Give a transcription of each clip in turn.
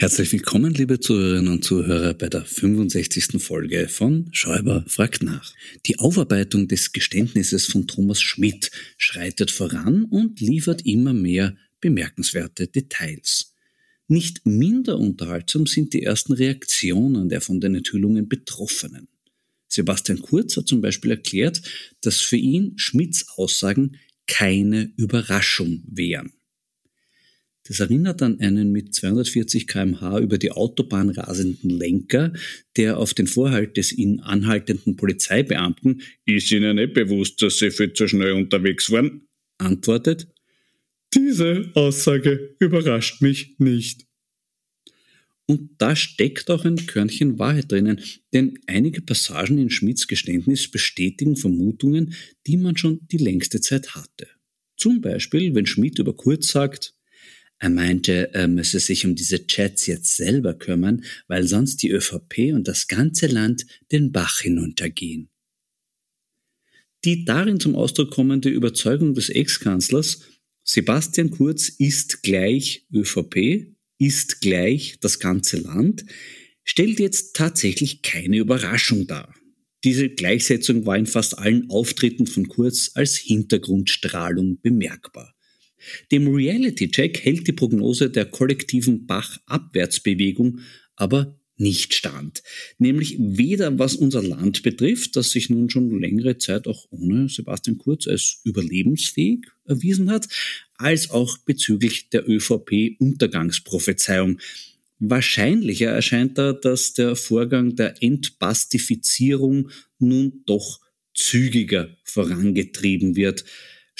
Herzlich willkommen, liebe Zuhörerinnen und Zuhörer, bei der 65. Folge von Schäuber fragt nach. Die Aufarbeitung des Geständnisses von Thomas Schmidt schreitet voran und liefert immer mehr bemerkenswerte Details. Nicht minder unterhaltsam sind die ersten Reaktionen der von den Enthüllungen Betroffenen. Sebastian Kurz hat zum Beispiel erklärt, dass für ihn Schmidts Aussagen keine Überraschung wären. Das erinnert an einen mit 240 kmh über die Autobahn rasenden Lenker, der auf den Vorhalt des ihn anhaltenden Polizeibeamten, ist Ihnen nicht bewusst, dass Sie viel zu schnell unterwegs waren, antwortet, diese Aussage überrascht mich nicht. Und da steckt auch ein Körnchen Wahrheit drinnen, denn einige Passagen in Schmidts Geständnis bestätigen Vermutungen, die man schon die längste Zeit hatte. Zum Beispiel, wenn Schmidt über Kurz sagt, er meinte, er müsse sich um diese Chats jetzt selber kümmern, weil sonst die ÖVP und das ganze Land den Bach hinuntergehen. Die darin zum Ausdruck kommende Überzeugung des Ex-Kanzlers, Sebastian Kurz ist gleich ÖVP, ist gleich das ganze Land, stellt jetzt tatsächlich keine Überraschung dar. Diese Gleichsetzung war in fast allen Auftritten von Kurz als Hintergrundstrahlung bemerkbar. Dem Reality-Check hält die Prognose der kollektiven Bach-Abwärtsbewegung aber nicht stand. Nämlich weder was unser Land betrifft, das sich nun schon längere Zeit auch ohne Sebastian Kurz als überlebensfähig erwiesen hat, als auch bezüglich der ÖVP-Untergangsprophezeiung. Wahrscheinlicher erscheint da, dass der Vorgang der Entbastifizierung nun doch zügiger vorangetrieben wird.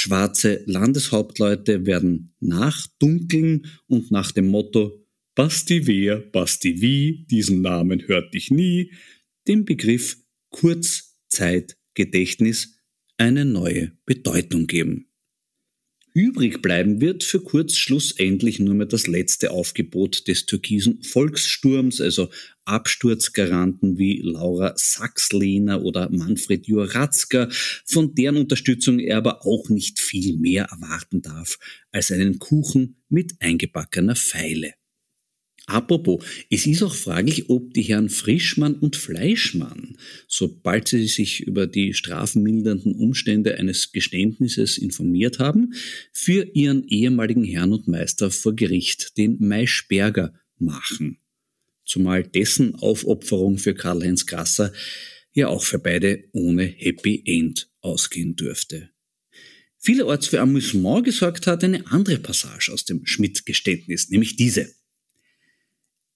Schwarze Landeshauptleute werden nachdunkeln und nach dem Motto Basti wer, Basti wie, diesen Namen hörte ich nie, dem Begriff Kurzzeitgedächtnis eine neue Bedeutung geben. Übrig bleiben wird für Kurz schlussendlich nur mehr das letzte Aufgebot des türkisen Volkssturms, also Absturzgaranten wie Laura Sachslehner oder Manfred Juratzka, von deren Unterstützung er aber auch nicht viel mehr erwarten darf als einen Kuchen mit eingebackener Pfeile. Apropos, es ist auch fraglich, ob die Herren Frischmann und Fleischmann, sobald sie sich über die strafmildernden Umstände eines Geständnisses informiert haben, für ihren ehemaligen Herrn und Meister vor Gericht, den Maischberger, machen. Zumal dessen Aufopferung für Karl-Heinz Grasser ja auch für beide ohne Happy End ausgehen dürfte. Vielerorts für Amüsement gesorgt hat eine andere Passage aus dem Schmidt-Geständnis, nämlich diese.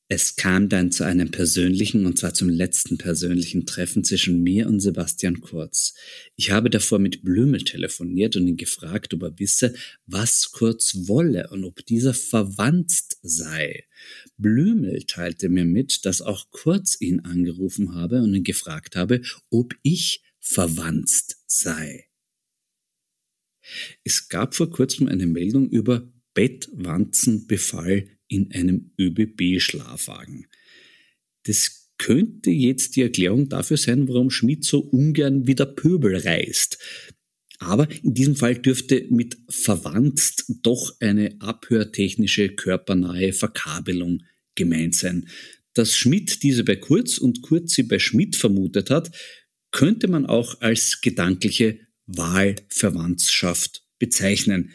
Es kam dann zu einem persönlichen, und zwar zum letzten persönlichen Treffen zwischen mir und Sebastian Kurz. Ich habe davor mit Blümel telefoniert und ihn gefragt, ob er wisse, was Kurz wolle und ob dieser verwandt sei. Blümel teilte mir mit, dass auch Kurz ihn angerufen habe und ihn gefragt habe, ob ich verwandt sei. Es gab vor kurzem eine Meldung über Bettwanzenbefall in einem ÖBB-Schlafwagen. Das könnte jetzt die Erklärung dafür sein, warum Schmidt so ungern wieder Pöbel reist. Aber in diesem Fall dürfte mit verwandt doch eine abhörtechnische körpernahe Verkabelung gemeint sein. Dass Schmidt diese bei Kurz und Kurz sie bei Schmidt vermutet hat, könnte man auch als gedankliche Wahlverwandtschaft bezeichnen.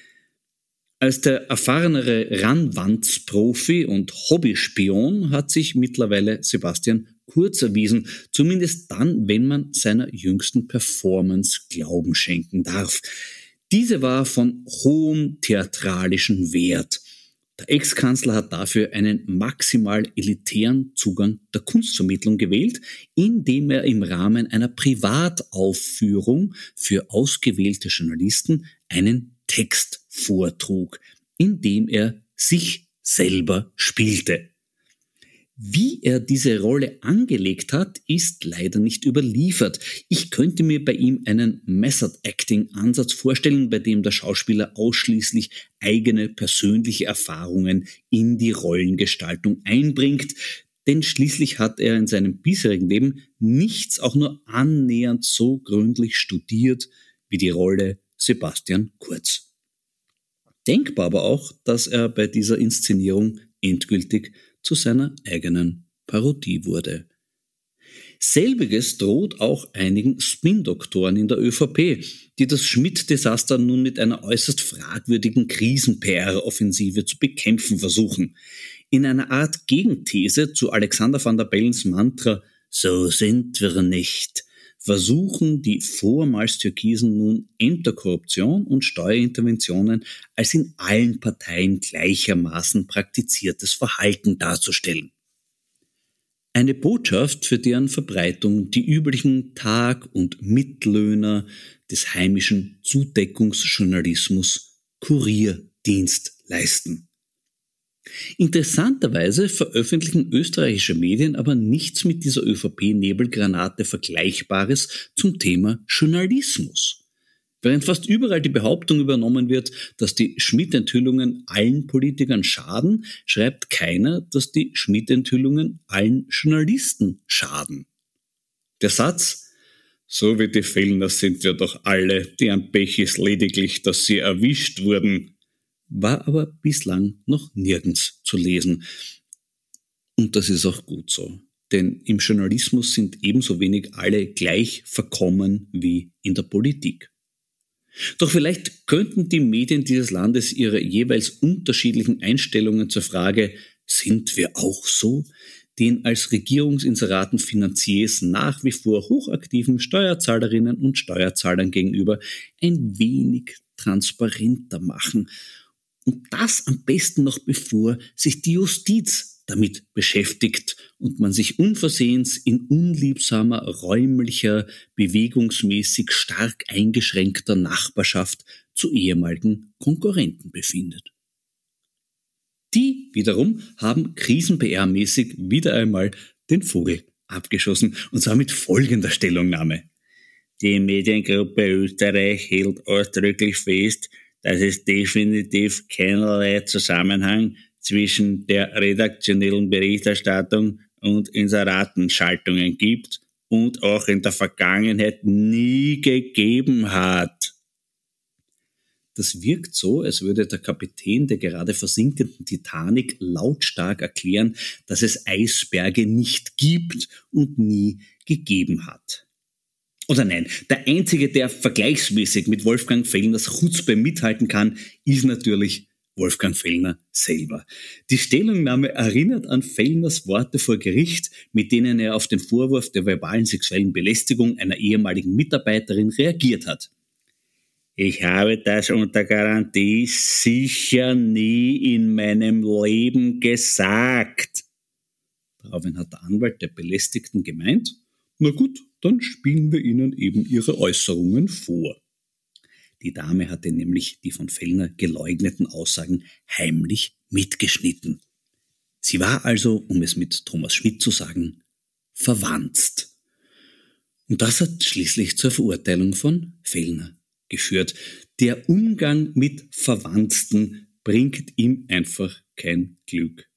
Als der erfahrenere Ranwandsprofi und Hobbyspion hat sich mittlerweile Sebastian Kurz erwiesen, zumindest dann, wenn man seiner jüngsten Performance Glauben schenken darf. Diese war von hohem theatralischen Wert. Der Ex-Kanzler hat dafür einen maximal elitären Zugang der Kunstvermittlung gewählt, indem er im Rahmen einer Privataufführung für ausgewählte Journalisten einen Text vortrug, indem er sich selber spielte. Wie er diese Rolle angelegt hat, ist leider nicht überliefert. Ich könnte mir bei ihm einen Method Acting Ansatz vorstellen, bei dem der Schauspieler ausschließlich eigene persönliche Erfahrungen in die Rollengestaltung einbringt, denn schließlich hat er in seinem bisherigen Leben nichts auch nur annähernd so gründlich studiert wie die Rolle Sebastian Kurz. Denkbar aber auch, dass er bei dieser Inszenierung endgültig zu seiner eigenen Parodie wurde. Selbiges droht auch einigen Spin-Doktoren in der ÖVP, die das Schmidt-Desaster nun mit einer äußerst fragwürdigen Krisen-PR-Offensive zu bekämpfen versuchen. In einer Art Gegenthese zu Alexander van der Bellens Mantra So sind wir nicht versuchen die vormals Türkisen nun Ämterkorruption und Steuerinterventionen als in allen Parteien gleichermaßen praktiziertes Verhalten darzustellen. Eine Botschaft, für deren Verbreitung die üblichen Tag- und Mitlöhner des heimischen Zudeckungsjournalismus Kurierdienst leisten. Interessanterweise veröffentlichen österreichische Medien aber nichts mit dieser ÖVP-Nebelgranate Vergleichbares zum Thema Journalismus. Während fast überall die Behauptung übernommen wird, dass die Schmidt-Enthüllungen allen Politikern schaden, schreibt keiner, dass die Schmidt-Enthüllungen allen Journalisten schaden. Der Satz, so wie die Fellner sind wir doch alle, deren Pech ist lediglich, dass sie erwischt wurden, war aber bislang noch nirgends zu lesen. Und das ist auch gut so. Denn im Journalismus sind ebenso wenig alle gleich verkommen wie in der Politik. Doch vielleicht könnten die Medien dieses Landes ihre jeweils unterschiedlichen Einstellungen zur Frage, sind wir auch so, den als Regierungsinseraten Finanziers nach wie vor hochaktiven Steuerzahlerinnen und Steuerzahlern gegenüber ein wenig transparenter machen und das am besten noch bevor sich die Justiz damit beschäftigt und man sich unversehens in unliebsamer, räumlicher, bewegungsmäßig stark eingeschränkter Nachbarschaft zu ehemaligen Konkurrenten befindet. Die wiederum haben krisen-PR-mäßig wieder einmal den Vogel abgeschossen und zwar mit folgender Stellungnahme. Die Mediengruppe Österreich hält ausdrücklich fest, dass es definitiv keinerlei Zusammenhang zwischen der redaktionellen Berichterstattung und Inseratenschaltungen gibt und auch in der Vergangenheit nie gegeben hat. Das wirkt so, als würde der Kapitän der gerade versinkenden Titanic lautstark erklären, dass es Eisberge nicht gibt und nie gegeben hat. Oder nein, der einzige, der vergleichsmäßig mit Wolfgang Fellners Chutzpe mithalten kann, ist natürlich Wolfgang Fellner selber. Die Stellungnahme erinnert an Fellners Worte vor Gericht, mit denen er auf den Vorwurf der verbalen sexuellen Belästigung einer ehemaligen Mitarbeiterin reagiert hat. Ich habe das unter Garantie sicher nie in meinem Leben gesagt. Daraufhin hat der Anwalt der Belästigten gemeint, na gut, dann spielen wir Ihnen eben Ihre Äußerungen vor. Die Dame hatte nämlich die von Fellner geleugneten Aussagen heimlich mitgeschnitten. Sie war also, um es mit Thomas Schmidt zu sagen, verwandt. Und das hat schließlich zur Verurteilung von Fellner geführt. Der Umgang mit Verwandten bringt ihm einfach kein Glück.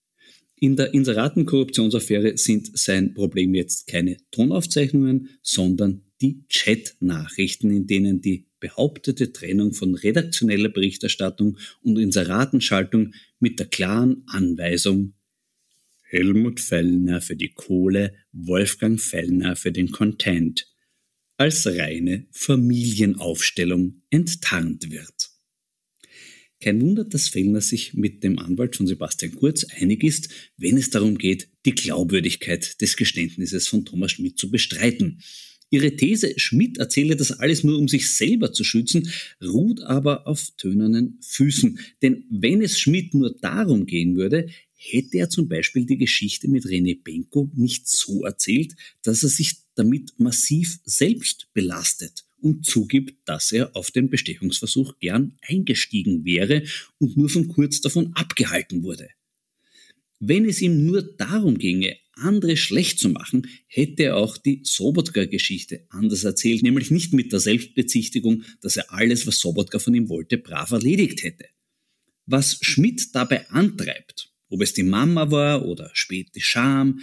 In der Inseratenkorruptionsaffäre sind sein Problem jetzt keine Tonaufzeichnungen, sondern die Chat-Nachrichten, in denen die behauptete Trennung von redaktioneller Berichterstattung und Inseratenschaltung mit der klaren Anweisung Helmut Fellner für die Kohle, Wolfgang Fellner für den Content als reine Familienaufstellung enttarnt wird. Kein Wunder, dass Fellner sich mit dem Anwalt von Sebastian Kurz einig ist, wenn es darum geht, die Glaubwürdigkeit des Geständnisses von Thomas Schmidt zu bestreiten. Ihre These, Schmidt erzähle das alles nur, um sich selber zu schützen, ruht aber auf tönernen Füßen. Denn wenn es Schmidt nur darum gehen würde, hätte er zum Beispiel die Geschichte mit René Benko nicht so erzählt, dass er sich damit massiv selbst belastet und zugibt, dass er auf den Bestechungsversuch gern eingestiegen wäre und nur von kurz davon abgehalten wurde. Wenn es ihm nur darum ginge, andere schlecht zu machen, hätte er auch die Sobotka-Geschichte anders erzählt, nämlich nicht mit der Selbstbezichtigung, dass er alles, was Sobotka von ihm wollte, brav erledigt hätte. Was Schmidt dabei antreibt, ob es die Mama war oder spät die Scham,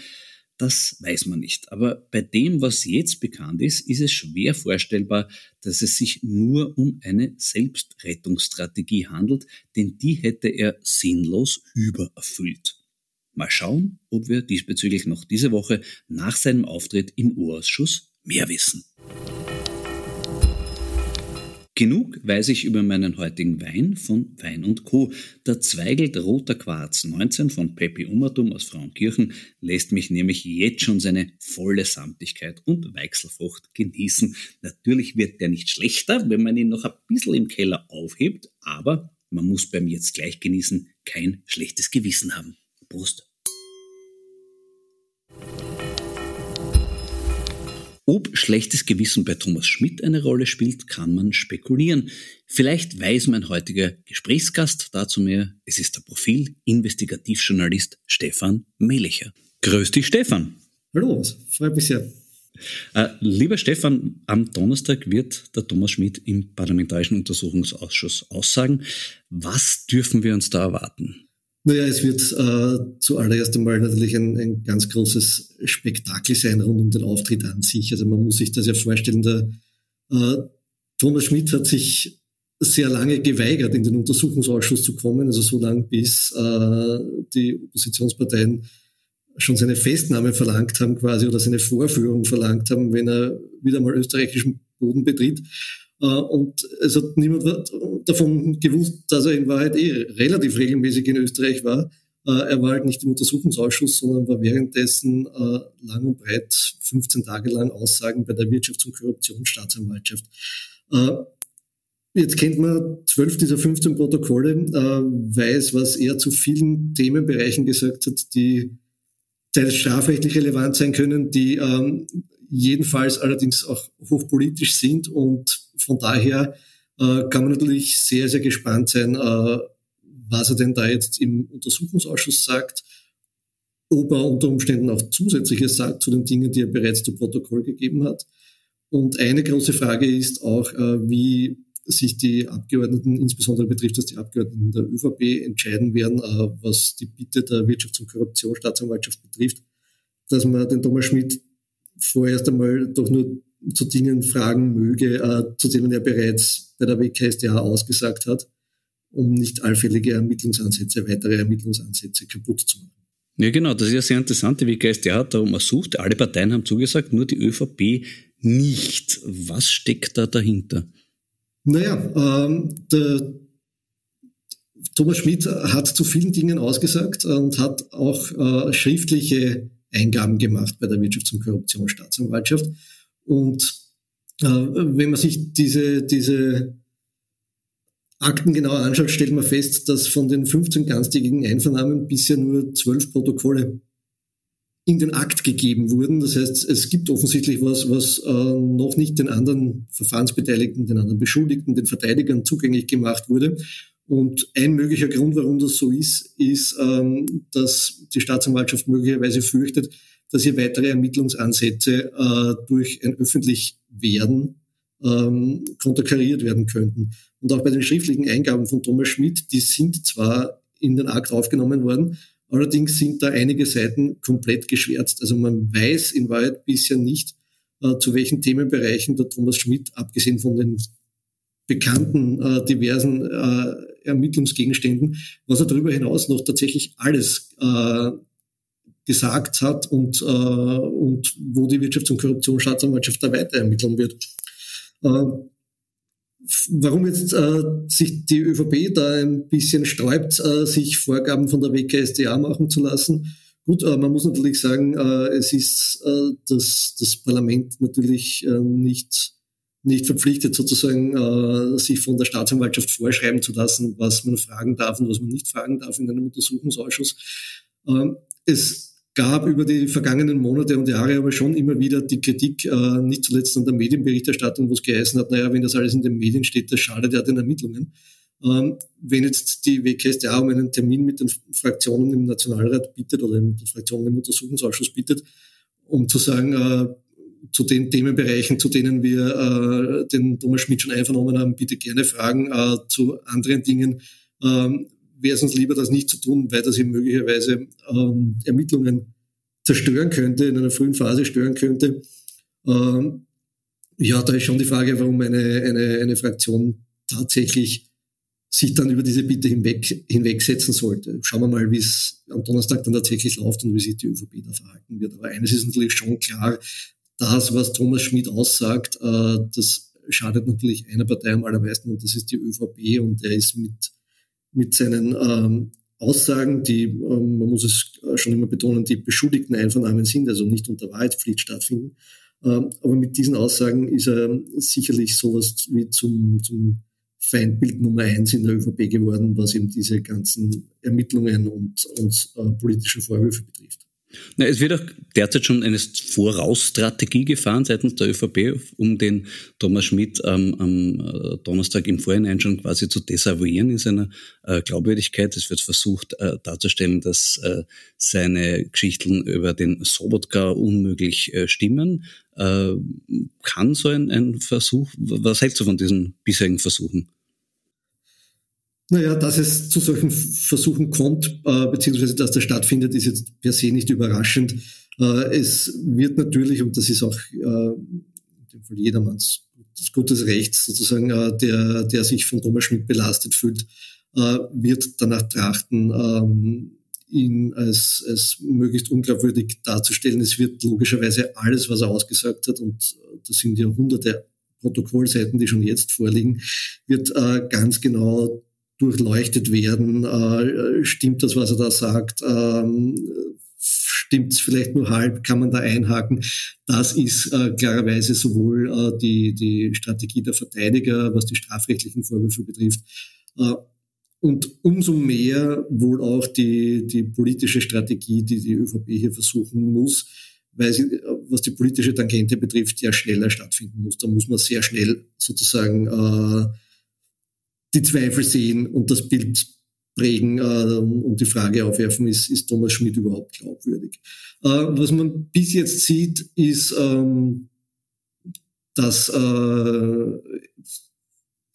das weiß man nicht. Aber bei dem, was jetzt bekannt ist, ist es schwer vorstellbar, dass es sich nur um eine Selbstrettungsstrategie handelt, denn die hätte er sinnlos übererfüllt. Mal schauen, ob wir diesbezüglich noch diese Woche nach seinem Auftritt im Urausschuss mehr wissen. Genug weiß ich über meinen heutigen Wein von Wein und Co. Der Zweigelt Roter Quarz 19 von Peppi Umatum aus Frauenkirchen lässt mich nämlich jetzt schon seine volle Samtigkeit und Weichselfrucht genießen. Natürlich wird der nicht schlechter, wenn man ihn noch ein bisschen im Keller aufhebt, aber man muss beim jetzt gleich genießen kein schlechtes Gewissen haben. Prost! Ob schlechtes Gewissen bei Thomas Schmidt eine Rolle spielt, kann man spekulieren. Vielleicht weiß mein heutiger Gesprächsgast dazu mehr. Es ist der Profil-Investigativjournalist Stefan Melicher. Grüß dich, Stefan. Hallo, freut mich sehr. Äh, lieber Stefan, am Donnerstag wird der Thomas Schmidt im Parlamentarischen Untersuchungsausschuss aussagen. Was dürfen wir uns da erwarten? Naja, es wird äh, zuallererst einmal natürlich ein, ein ganz großes Spektakel sein rund um den Auftritt an sich. Also man muss sich das ja vorstellen, der äh, Thomas Schmidt hat sich sehr lange geweigert, in den Untersuchungsausschuss zu kommen, also so lange, bis äh, die Oppositionsparteien schon seine Festnahme verlangt haben quasi oder seine Vorführung verlangt haben, wenn er wieder mal österreichischen Boden betritt. Äh, und es hat niemand davon gewusst, dass er in Wahrheit eh relativ regelmäßig in Österreich war. Äh, er war halt nicht im Untersuchungsausschuss, sondern war währenddessen äh, lang und breit 15 Tage lang Aussagen bei der Wirtschafts- und Korruptionsstaatsanwaltschaft. Jetzt kennt man zwölf dieser 15 Protokolle, weiß, was er zu vielen Themenbereichen gesagt hat, die teils strafrechtlich relevant sein können, die ähm, jedenfalls allerdings auch hochpolitisch sind und von daher äh, kann man natürlich sehr, sehr gespannt sein, äh, was er denn da jetzt im Untersuchungsausschuss sagt, ob er unter Umständen auch Zusätzliches sagt zu den Dingen, die er bereits zu Protokoll gegeben hat. Und eine große Frage ist auch, äh, wie sich die Abgeordneten, insbesondere betrifft das die Abgeordneten der ÖVP, entscheiden werden, äh, was die Bitte der Wirtschafts- und Korruptionsstaatsanwaltschaft betrifft, dass man den Thomas Schmidt vorerst einmal doch nur zu Dingen fragen möge, äh, zu denen er bereits bei der WKSDA ausgesagt hat, um nicht allfällige Ermittlungsansätze, weitere Ermittlungsansätze kaputt zu machen. Ja, genau, das ist ja sehr interessant. Die WKSDA hat darum ersucht, alle Parteien haben zugesagt, nur die ÖVP nicht. Was steckt da dahinter? Naja, ähm, der Thomas Schmidt hat zu vielen Dingen ausgesagt und hat auch äh, schriftliche Eingaben gemacht bei der Wirtschafts- und Korruptionsstaatsanwaltschaft. Und äh, wenn man sich diese, diese Akten genauer anschaut, stellt man fest, dass von den 15 ganztägigen Einvernahmen bisher nur 12 Protokolle in den Akt gegeben wurden. Das heißt, es gibt offensichtlich was, was äh, noch nicht den anderen Verfahrensbeteiligten, den anderen Beschuldigten, den Verteidigern zugänglich gemacht wurde. Und ein möglicher Grund, warum das so ist, ist, ähm, dass die Staatsanwaltschaft möglicherweise fürchtet, dass hier weitere Ermittlungsansätze äh, durch ein öffentlich Werden ähm, konterkariert werden könnten. Und auch bei den schriftlichen Eingaben von Thomas Schmidt, die sind zwar in den Akt aufgenommen worden, allerdings sind da einige Seiten komplett geschwärzt. Also man weiß in Wahrheit bisher nicht, äh, zu welchen Themenbereichen der Thomas Schmidt, abgesehen von den bekannten äh, diversen äh, Ermittlungsgegenständen, was er darüber hinaus noch tatsächlich alles äh, gesagt hat und, äh, und wo die Wirtschafts- und Korruptionsstaatsanwaltschaft da weiter ermitteln wird. Äh, warum jetzt äh, sich die ÖVP da ein bisschen sträubt, äh, sich Vorgaben von der WKSDA machen zu lassen. Gut, äh, man muss natürlich sagen, äh, es ist äh, das, das Parlament natürlich äh, nicht, nicht verpflichtet, sozusagen sich von der Staatsanwaltschaft vorschreiben zu lassen, was man fragen darf und was man nicht fragen darf in einem Untersuchungsausschuss. Ähm, es gab über die vergangenen Monate und Jahre aber schon immer wieder die Kritik, äh, nicht zuletzt an der Medienberichterstattung, wo es geheißen hat, naja, wenn das alles in den Medien steht, das schadet ja den Ermittlungen. Ähm, wenn jetzt die WKStA um einen Termin mit den Fraktionen im Nationalrat bittet oder mit den Fraktionen im Untersuchungsausschuss bittet, um zu sagen, äh, zu den Themenbereichen, zu denen wir äh, den Thomas Schmidt schon einvernommen haben, bitte gerne fragen. Äh, zu anderen Dingen ähm, wäre es uns lieber, das nicht zu tun, weil das eben möglicherweise ähm, Ermittlungen zerstören könnte, in einer frühen Phase stören könnte. Ähm, ja, da ist schon die Frage, warum eine, eine, eine Fraktion tatsächlich sich dann über diese Bitte hinweg, hinwegsetzen sollte. Schauen wir mal, wie es am Donnerstag dann tatsächlich läuft und wie sich die ÖVP da verhalten wird. Aber eines ist natürlich schon klar, das, was Thomas Schmidt aussagt, äh, das schadet natürlich einer Partei am allermeisten und das ist die ÖVP und er ist mit mit seinen ähm, Aussagen, die, ähm, man muss es schon immer betonen, die beschuldigten Einvernahmen sind, also nicht unter Wahrheitspflicht stattfinden. Ähm, aber mit diesen Aussagen ist er sicherlich sowas wie zum, zum Feindbild Nummer eins in der ÖVP geworden, was eben diese ganzen Ermittlungen und, und äh, politischen Vorwürfe betrifft. Na, es wird auch derzeit schon eine Vorausstrategie gefahren seitens der ÖVP, um den Thomas Schmidt ähm, am äh, Donnerstag im Vorhinein schon quasi zu desavouieren in seiner äh, Glaubwürdigkeit. Es wird versucht äh, darzustellen, dass äh, seine Geschichten über den Sobotka unmöglich äh, stimmen. Äh, kann so ein, ein Versuch, was hältst du von diesen bisherigen Versuchen? Naja, dass es zu solchen Versuchen kommt, äh, beziehungsweise dass das stattfindet, ist jetzt per se nicht überraschend. Äh, es wird natürlich, und das ist auch äh, in dem Fall jedermanns gutes Recht sozusagen, äh, der, der sich von Thomas Schmidt belastet fühlt, äh, wird danach trachten, ähm, ihn als, als möglichst unglaubwürdig darzustellen. Es wird logischerweise alles, was er ausgesagt hat, und das sind ja hunderte Protokollseiten, die schon jetzt vorliegen, wird äh, ganz genau durchleuchtet werden. Äh, stimmt das, was er da sagt? Ähm, stimmt es vielleicht nur halb? Kann man da einhaken? Das ist äh, klarerweise sowohl äh, die, die Strategie der Verteidiger, was die strafrechtlichen Vorwürfe betrifft, äh, und umso mehr wohl auch die, die politische Strategie, die die ÖVP hier versuchen muss, weil sie, was die politische Tangente betrifft, ja schneller stattfinden muss. Da muss man sehr schnell sozusagen äh, die Zweifel sehen und das Bild prägen äh, und die Frage aufwerfen, ist, ist Thomas Schmidt überhaupt glaubwürdig? Äh, was man bis jetzt sieht, ist, ähm, dass äh,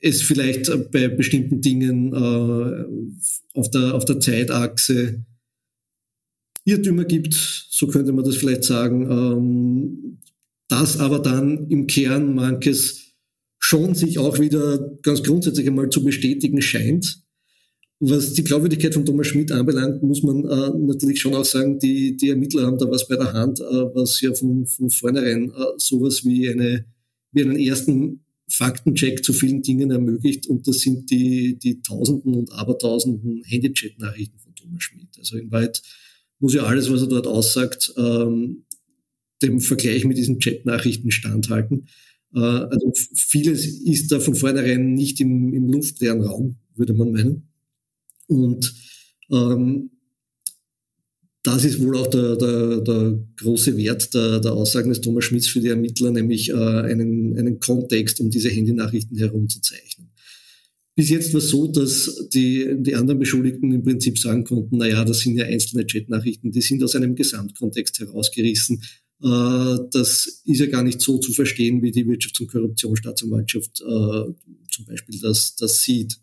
es vielleicht bei bestimmten Dingen äh, auf, der, auf der Zeitachse Irrtümer gibt, so könnte man das vielleicht sagen. Ähm, dass aber dann im Kern manches schon sich auch wieder ganz grundsätzlich einmal zu bestätigen scheint. Was die Glaubwürdigkeit von Thomas Schmidt anbelangt, muss man äh, natürlich schon auch sagen, die, die Ermittler haben da was bei der Hand, äh, was ja von, von vornherein äh, sowas wie, eine, wie einen ersten Faktencheck zu vielen Dingen ermöglicht. Und das sind die, die Tausenden und Abertausenden Handychat-Nachrichten von Thomas Schmidt. Also in Wahrheit muss ja alles, was er dort aussagt, ähm, dem Vergleich mit diesen Chat-Nachrichten standhalten. Äh, also vieles ist da von vornherein nicht im, im luftleeren Raum, würde man meinen. Und ähm, das ist wohl auch der, der, der große Wert der, der Aussagen des Thomas Schmitz für die Ermittler, nämlich äh, einen, einen Kontext um diese Handynachrichten herum zu zeichnen. Bis jetzt war es so, dass die, die anderen Beschuldigten im Prinzip sagen konnten, naja, das sind ja einzelne Chatnachrichten, die sind aus einem Gesamtkontext herausgerissen. Äh, das ist ja gar nicht so zu verstehen, wie die Wirtschafts- und Korruptionsstaatsanwaltschaft äh, zum Beispiel das, das sieht.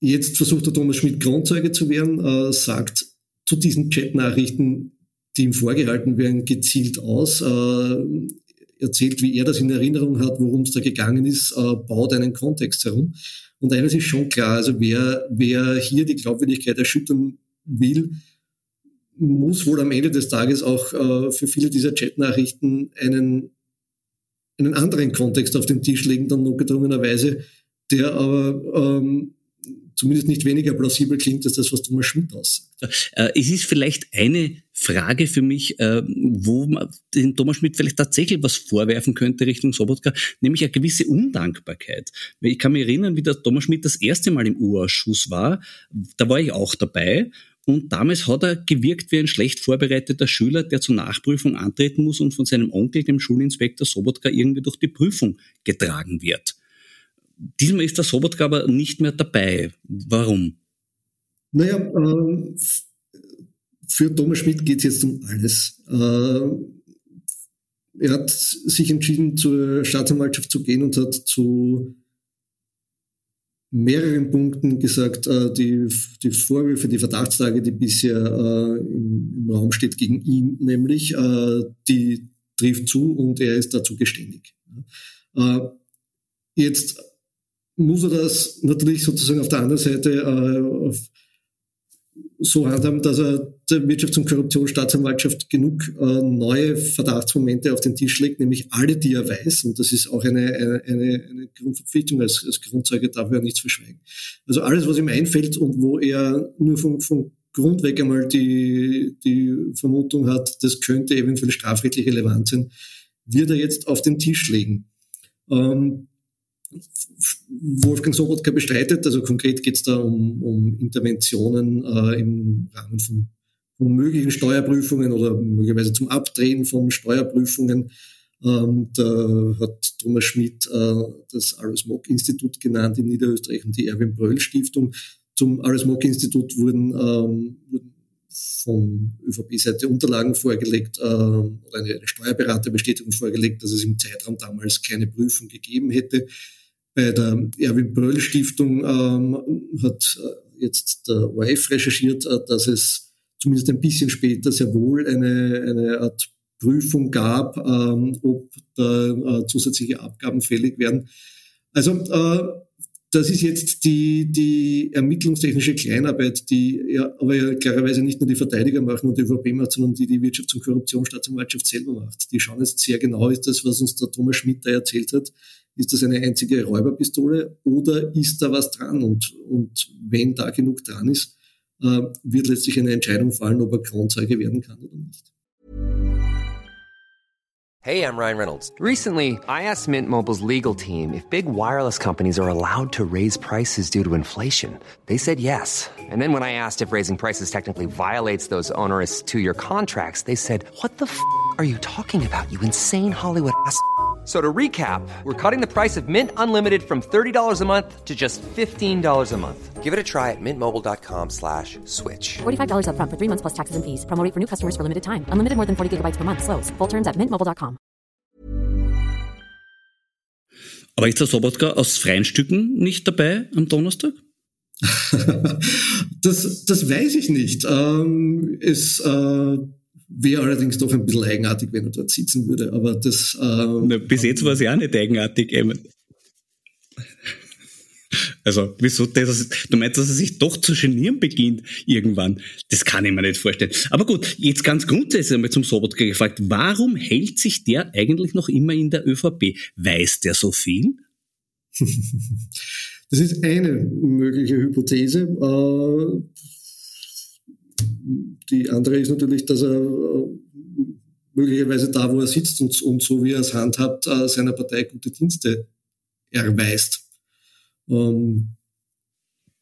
Jetzt versucht der Thomas Schmidt Grundzeuge zu werden, äh, sagt zu diesen Chatnachrichten, die ihm vorgehalten werden, gezielt aus, äh, erzählt, wie er das in Erinnerung hat, worum es da gegangen ist, baut einen Kontext herum. Und eines ist schon klar, also wer, wer hier die Glaubwürdigkeit erschüttern will, muss wohl am Ende des Tages auch äh, für viele dieser Chatnachrichten einen, einen anderen Kontext auf den Tisch legen, dann notgedrungenerweise, der aber ähm, zumindest nicht weniger plausibel klingt als das, was Thomas Schmidt aussagt. Äh, es ist vielleicht eine Frage für mich, äh, wo man den Thomas Schmidt vielleicht tatsächlich was vorwerfen könnte Richtung Sobotka, nämlich eine gewisse Undankbarkeit. Ich kann mich erinnern, wie der Thomas Schmidt das erste Mal im U-Ausschuss war. Da war ich auch dabei. Und damals hat er gewirkt wie ein schlecht vorbereiteter Schüler, der zur Nachprüfung antreten muss und von seinem Onkel, dem Schulinspektor Sobotka, irgendwie durch die Prüfung getragen wird. Diesmal ist der Sobotka aber nicht mehr dabei. Warum? Naja, äh, für Thomas Schmidt geht es jetzt um alles. Äh, er hat sich entschieden, zur Staatsanwaltschaft zu gehen und hat zu mehreren Punkten gesagt, äh, die, die Vorwürfe, die Verdachtslage, die bisher äh, im, Raum steht gegen ihn, nämlich, äh, die trifft zu und er ist dazu geständig. Jetzt muss er das natürlich sozusagen auf der anderen Seite äh, so handhaben, dass er der Wirtschafts- und Korruptionsstaatsanwaltschaft genug äh, neue Verdachtsmomente auf den Tisch legt, nämlich alle, die er weiß. Und das ist auch eine, eine, eine Grundverpflichtung als, als Grundzeuge, darf er nichts verschweigen. Also alles, was ihm einfällt und wo er nur vom, vom Grund weg einmal die, die Vermutung hat, das könnte eventuell strafrechtlich relevant sein, wird er jetzt auf den Tisch legen. Ähm, Wolfgang Sobotka bestreitet. Also konkret geht es da um, um Interventionen äh, im Rahmen von, von, möglichen Steuerprüfungen oder möglicherweise zum Abdrehen von Steuerprüfungen. Ähm, da hat Thomas Schmidt äh, das Alois Mock Institut genannt in Niederösterreich und die Erwin Bröll Stiftung. Zum Alois Mock Institut wurden, ähm, von ÖVP-Seite Unterlagen vorgelegt äh, oder eine Steuerberaterbestätigung vorgelegt, dass es im Zeitraum damals keine Prüfung gegeben hätte. Bei der Erwin Bröll Stiftung ähm, hat äh, jetzt der ORF recherchiert, äh, dass es zumindest ein bisschen später sehr wohl eine, eine Art Prüfung gab, ähm, ob da äh, zusätzliche Abgaben fällig werden. Also äh, das ist jetzt die, die ermittlungstechnische Kleinarbeit, die ja, aber ja klarerweise nicht nur die Verteidiger machen und die ÖVP macht, sondern die die Wirtschafts- und Korruptionsstaatsanwaltschaft selber macht. Die schauen jetzt sehr genau, ist das, was uns der Thomas Schmidt da erzählt hat, ist das eine einzige Räuberpistole oder ist da was dran? Und, und wenn da genug dran ist, äh, wird letztlich eine Entscheidung fallen, ob er Kronzeuge werden kann oder nicht. Hey, I'm Ryan Reynolds. Recently, I asked Mint Mobile's legal team if big wireless companies are allowed to raise prices due to inflation. They said yes. And then when I asked if raising prices technically violates those onerous two-year contracts, they said, "What the f*** are you talking about? You insane Hollywood ass." So to recap, we're cutting the price of Mint Unlimited from $30 a month to just $15 a month. Give it a try at mintmobile.com slash switch. $45 up front for three months plus taxes and fees. Promo for new customers for limited time. Unlimited more than 40 gigabytes per month. Slows. Full terms at mintmobile.com. Aber ist der Sobotka aus freien Stücken nicht dabei am Donnerstag? das, das weiß ich nicht. Ähm, es... Äh Wäre allerdings doch ein bisschen eigenartig, wenn er dort sitzen würde. Aber das. Äh, Na, bis jetzt war es ja auch nicht eigenartig. Also, wieso das? Du meinst, dass er sich doch zu genieren beginnt irgendwann? Das kann ich mir nicht vorstellen. Aber gut, jetzt ganz grundsätzlich einmal zum Sobotka gefragt. Warum hält sich der eigentlich noch immer in der ÖVP? Weiß der so viel? Das ist eine mögliche Hypothese. Die andere ist natürlich, dass er äh, möglicherweise da, wo er sitzt und, und so wie er es handhabt, äh, seiner Partei gute Dienste erweist. Ähm,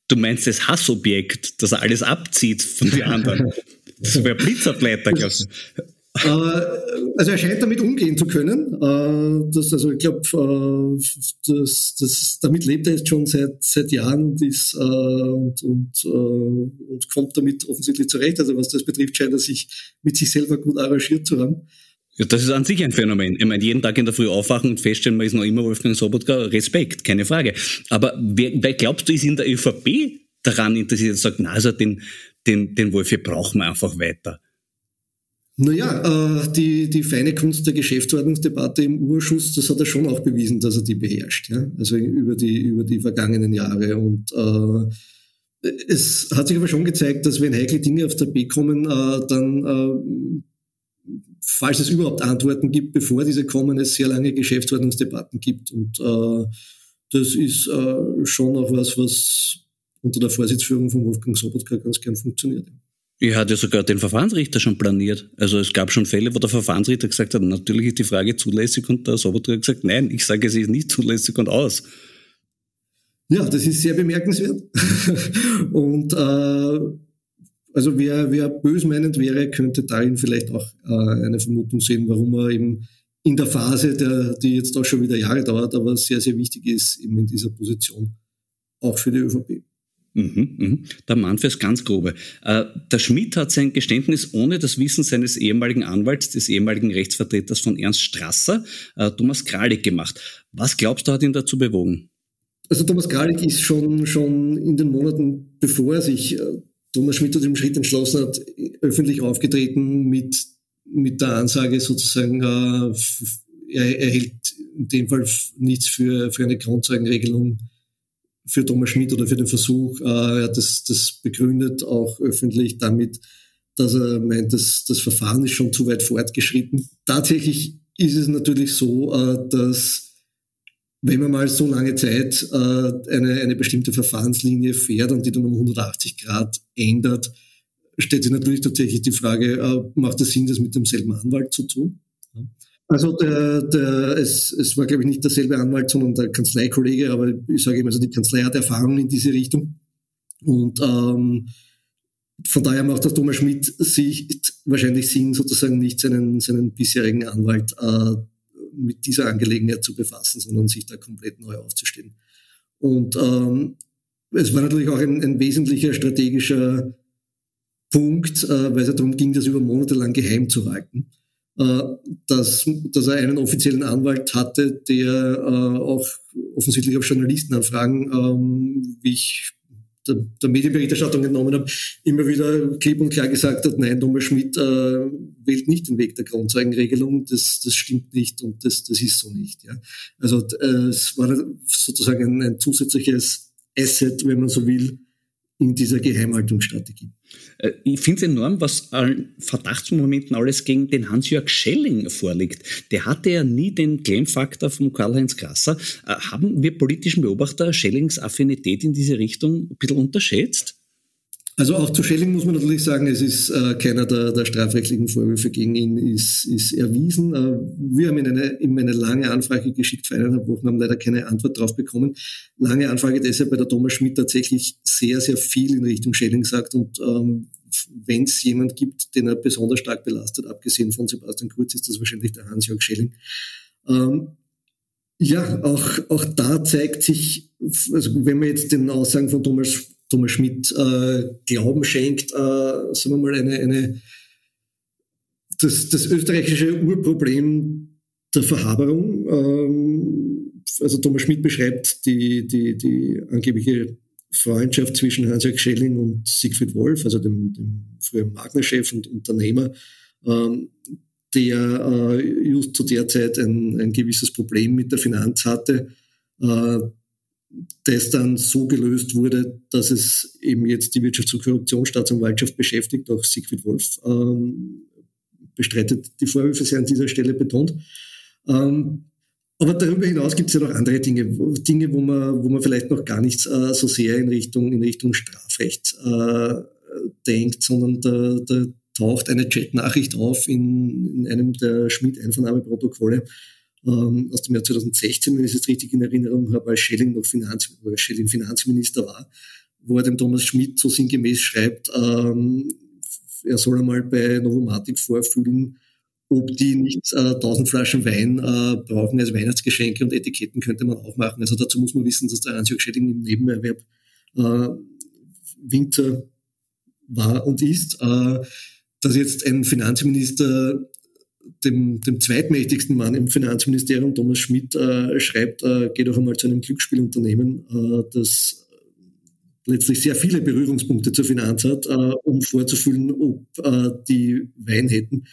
du meinst das Hassobjekt, das er alles abzieht von den anderen? Das wäre Blitzableiter, glaubst du? Äh, also er scheint damit umgehen zu können. Äh, das, also ich glaube, äh, das, das, damit lebt er jetzt schon seit, seit Jahren und, ist, und, und, und kommt damit offensichtlich zurecht. Also was das betrifft, scheint er sich mit sich selber gut arrangiert zu haben. Ja, das ist an sich ein Phänomen. Ich meine, jeden Tag in der Früh aufwachen und feststellen, man ist noch immer Wolfgang Sobotka, Respekt, keine Frage. Aber wer, wer glaubst du, ist in der ÖVP daran interessiert und sagt, na, also den, den, den Wolf, wir brauchen wir einfach weiter? Naja, äh, die, die feine Kunst der Geschäftsordnungsdebatte im Urschuss, das hat er schon auch bewiesen, dass er die beherrscht. Ja? Also über die, über die vergangenen Jahre. Und äh, es hat sich aber schon gezeigt, dass wenn heikle Dinge auf der B kommen, äh, dann, äh, falls es überhaupt Antworten gibt, bevor diese kommen, es sehr lange Geschäftsordnungsdebatten gibt. Und äh, das ist äh, schon auch was, was unter der Vorsitzführung von Wolfgang Sobotka ganz gern funktioniert. Er hat ja sogar den Verfahrensrichter schon planiert. Also es gab schon Fälle, wo der Verfahrensrichter gesagt hat, natürlich ist die Frage zulässig und der Sobotka hat gesagt, nein, ich sage, es ist nicht zulässig und aus. Ja, das ist sehr bemerkenswert. und äh, also wer, wer bösmeinend wäre, könnte darin vielleicht auch äh, eine Vermutung sehen, warum er eben in der Phase, der, die jetzt auch schon wieder Jahre dauert, aber sehr, sehr wichtig ist, eben in dieser Position, auch für die ÖVP. Mhm, mhm. Der Mann fürs ganz Grobe. Äh, der Schmidt hat sein Geständnis ohne das Wissen seines ehemaligen Anwalts, des ehemaligen Rechtsvertreters von Ernst Strasser, äh, Thomas Kralik, gemacht. Was glaubst du, hat ihn dazu bewogen? Also Thomas Kralik ist schon, schon in den Monaten, bevor er sich äh, Thomas Schmidt zu dem Schritt entschlossen hat, öffentlich aufgetreten mit, mit der Ansage sozusagen, er, er hält in dem Fall nichts für, für eine Grundzeugenregelung für Thomas Schmidt oder für den Versuch. Äh, er hat das, das begründet auch öffentlich damit, dass er meint, dass das Verfahren ist schon zu weit fortgeschritten. Tatsächlich ist es natürlich so, äh, dass wenn man mal so lange Zeit äh, eine, eine bestimmte Verfahrenslinie fährt und die dann um 180 Grad ändert, stellt sich natürlich tatsächlich die Frage, macht es Sinn, das mit demselben Anwalt zu tun? Also der, der, es, es war, glaube ich, nicht derselbe Anwalt, sondern der Kanzleikollege, aber ich sage immer, also die Kanzlei hat Erfahrung in diese Richtung. Und ähm, von daher macht der Thomas Schmidt sich wahrscheinlich Sinn, sozusagen nicht seinen, seinen bisherigen Anwalt äh, mit dieser Angelegenheit zu befassen, sondern sich da komplett neu aufzustellen. Und ähm, es war natürlich auch ein, ein wesentlicher strategischer Punkt, äh, weil es darum ging, das über Monate lang geheim zu halten. Äh, dass, dass er einen offiziellen Anwalt hatte, der äh, auch offensichtlich auf Journalistenanfragen, ähm, wie ich der, der Medienberichterstattung entnommen habe, immer wieder klipp und klar gesagt hat, nein, Thomas Schmidt äh, wählt nicht den Weg der Grundzeugenregelung, das, das stimmt nicht und das, das ist so nicht. Ja. Also äh, es war sozusagen ein, ein zusätzliches Asset, wenn man so will, in dieser Geheimhaltungsstrategie. Äh, ich finde es enorm, was an Verdachtsmomenten alles gegen den Hans-Jörg Schelling vorliegt. Der hatte ja nie den Claim-Faktor von Karl-Heinz Grasser. Äh, haben wir politischen Beobachter Schellings Affinität in diese Richtung ein bisschen unterschätzt? Also auch zu Schelling muss man natürlich sagen, es ist äh, keiner der, der strafrechtlichen Vorwürfe gegen ihn ist, ist erwiesen. Äh, wir haben ihm eine, eine lange Anfrage geschickt vor eineinhalb Wochen, haben leider keine Antwort darauf bekommen. Lange Anfrage deshalb, weil der Thomas Schmidt tatsächlich sehr, sehr viel in Richtung Schelling sagt und ähm, wenn es jemand gibt, den er besonders stark belastet, abgesehen von Sebastian Kurz, ist das wahrscheinlich der Hans-Jörg Schelling. Ähm, ja, auch, auch da zeigt sich, also wenn man jetzt den Aussagen von Thomas Thomas Schmidt äh, Glauben schenkt, äh, sagen wir mal, eine, eine das, das österreichische Urproblem der Verhaberung. Ähm, also Thomas Schmidt beschreibt die, die, die angebliche Freundschaft zwischen Hans-Jörg Schelling und Siegfried Wolf, also dem, dem früheren Magner-Chef und Unternehmer, ähm, der äh, just zu der Zeit ein, ein gewisses Problem mit der Finanz hatte, äh, das dann so gelöst wurde, dass es eben jetzt die Wirtschafts- und Korruptionsstaatsanwaltschaft beschäftigt, auch Siegfried Wolf ähm, bestreitet die Vorwürfe sehr an dieser Stelle betont. Ähm, aber darüber hinaus gibt es ja noch andere Dinge, Dinge, wo man, wo man vielleicht noch gar nicht äh, so sehr in Richtung, in Richtung Strafrecht äh, denkt, sondern da, da taucht eine Chat-Nachricht auf in, in einem der Schmidt-Einvernahmeprotokolle ähm, aus dem Jahr 2016, wenn ich es jetzt richtig in Erinnerung habe, als Schelling noch Finanz, Schelling Finanzminister war, wo er dem Thomas Schmidt so sinngemäß schreibt, ähm, er soll einmal bei Novomatic vorfühlen, ob die nicht äh, 1000 Flaschen Wein äh, brauchen als Weihnachtsgeschenke und Etiketten könnte man auch machen. Also dazu muss man wissen, dass der Ansio Schädling im Nebenerwerb äh, Winter war und ist. Äh, dass jetzt ein Finanzminister dem, dem zweitmächtigsten Mann im Finanzministerium, Thomas Schmidt, äh, schreibt, äh, geh doch einmal zu einem Glücksspielunternehmen, äh, das letztlich sehr viele Berührungspunkte zur Finanz hat, äh, um vorzufühlen, ob äh, die Wein hätten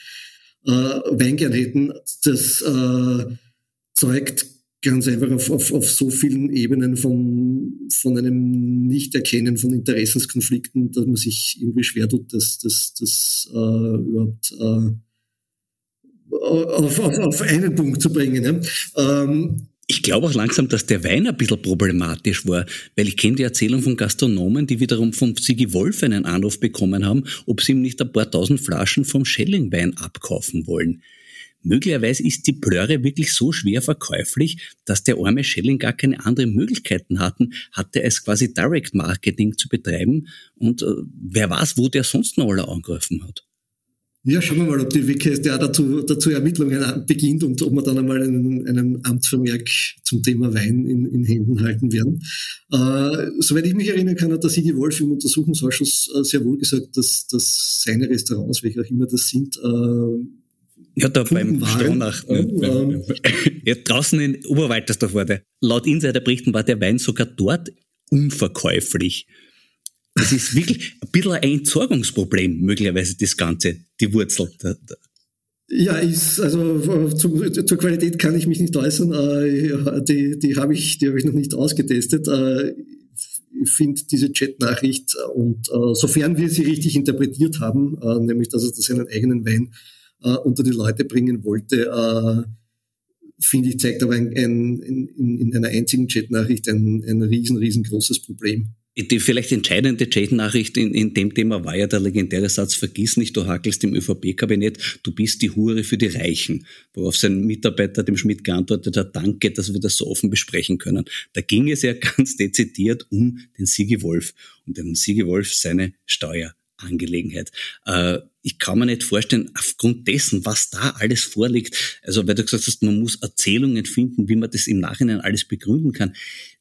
äh, Wein gern hätten, das zeugt ganz einfach auf, auf, auf so vielen Ebenen von, von einem Nichterkennen von Interessenskonflikten, dass man sich irgendwie schwer tut, das, das, das überhaupt auf, auf, auf einen Punkt zu bringen. Ja. Ähm, ich glaube auch langsam, dass der Wein ein bisschen problematisch war, weil ich kenne die Erzählung von Gastronomen, die wiederum von Sigi Wolf einen Anruf bekommen haben, ob sie ihm nicht ein paar tausend Flaschen vom Schellingwein abkaufen wollen. Möglicherweise ist die Plöre wirklich so schwer verkäuflich, dass der arme Schelling gar keine anderen Möglichkeiten hatten, hatte es quasi Direct Marketing zu betreiben und äh, wer weiß, wo der sonst noch alle angegriffen hat. Ja, schauen wir mal, ob die WKStA dazu, dazu Ermittlungen beginnt und ob wir dann einmal einen, einen Amtsvermerk zum Thema Wein in, in Händen halten werden. Äh, soweit ich mich erinnern kann, hat der Sigi Wolf im Untersuchungsausschuss äh, sehr wohl gesagt, dass, dass seine Restaurants, welche auch immer das sind, äh, ja, da beim Stronach. Ne? Ähm, ja, draußen in Oberwaltersdorf war der. Laut Insiderberichten war der Wein sogar dort unverkäuflich. Das ist wirklich ein bisschen ein Entsorgungsproblem, möglicherweise das Ganze, die Wurzel. Ja, ist, also zum, zur Qualität kann ich mich nicht äußern. Äh, die, die habe ich, habe ich noch nicht ausgetestet. Äh, ich finde diese Chat-Nachricht und äh, sofern wir sie richtig interpretiert haben, nämlich dass er seinen eigenen Wein unter die Leute bringen wollte, finde ich, zeigt aber ein, ein, in, in einer einzigen Chat-Nachricht ein, ein riesen, riesengroßes Problem. Die vielleicht entscheidende Chat-Nachricht in, in dem Thema war ja der legendäre Satz, vergiss nicht, du hakelst im ÖVP-Kabinett, du bist die Hure für die Reichen. Worauf sein Mitarbeiter dem Schmidt geantwortet hat, danke, dass wir das so offen besprechen können. Da ging es ja ganz dezidiert um den Sigi Wolf und den Sigi Wolf seine Steuerangelegenheit. Äh, ich kann mir nicht vorstellen, aufgrund dessen, was da alles vorliegt, also weil du gesagt hast, man muss Erzählungen finden, wie man das im Nachhinein alles begründen kann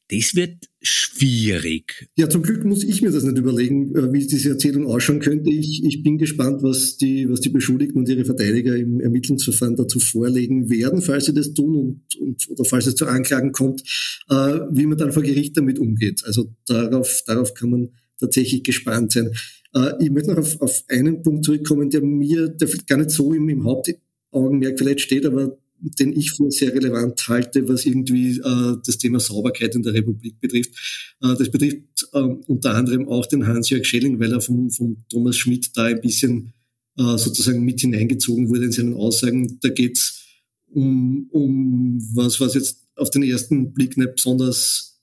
das wird schwierig. Ja, zum Glück muss ich mir das nicht überlegen, äh, wie diese Erzählung ausschauen könnte. Ich, ich bin gespannt, was die, was die Beschuldigten und ihre Verteidiger im Ermittlungsverfahren dazu vorlegen werden, falls sie das tun und, und oder falls es zu Anklagen kommt, äh, wie man dann vor Gericht damit umgeht. Also darauf, darauf kann man tatsächlich gespannt sein. Äh, ich möchte noch auf, auf einen Punkt zurückkommen, der mir, der gar nicht so im, im Hauptaugenmerk vielleicht steht, aber den ich für sehr relevant halte, was irgendwie äh, das Thema Sauberkeit in der Republik betrifft. Äh, das betrifft äh, unter anderem auch den Hans-Jörg Schelling, weil er vom, vom Thomas Schmidt da ein bisschen äh, sozusagen mit hineingezogen wurde in seinen Aussagen. Da geht's um, um was, was jetzt auf den ersten Blick nicht besonders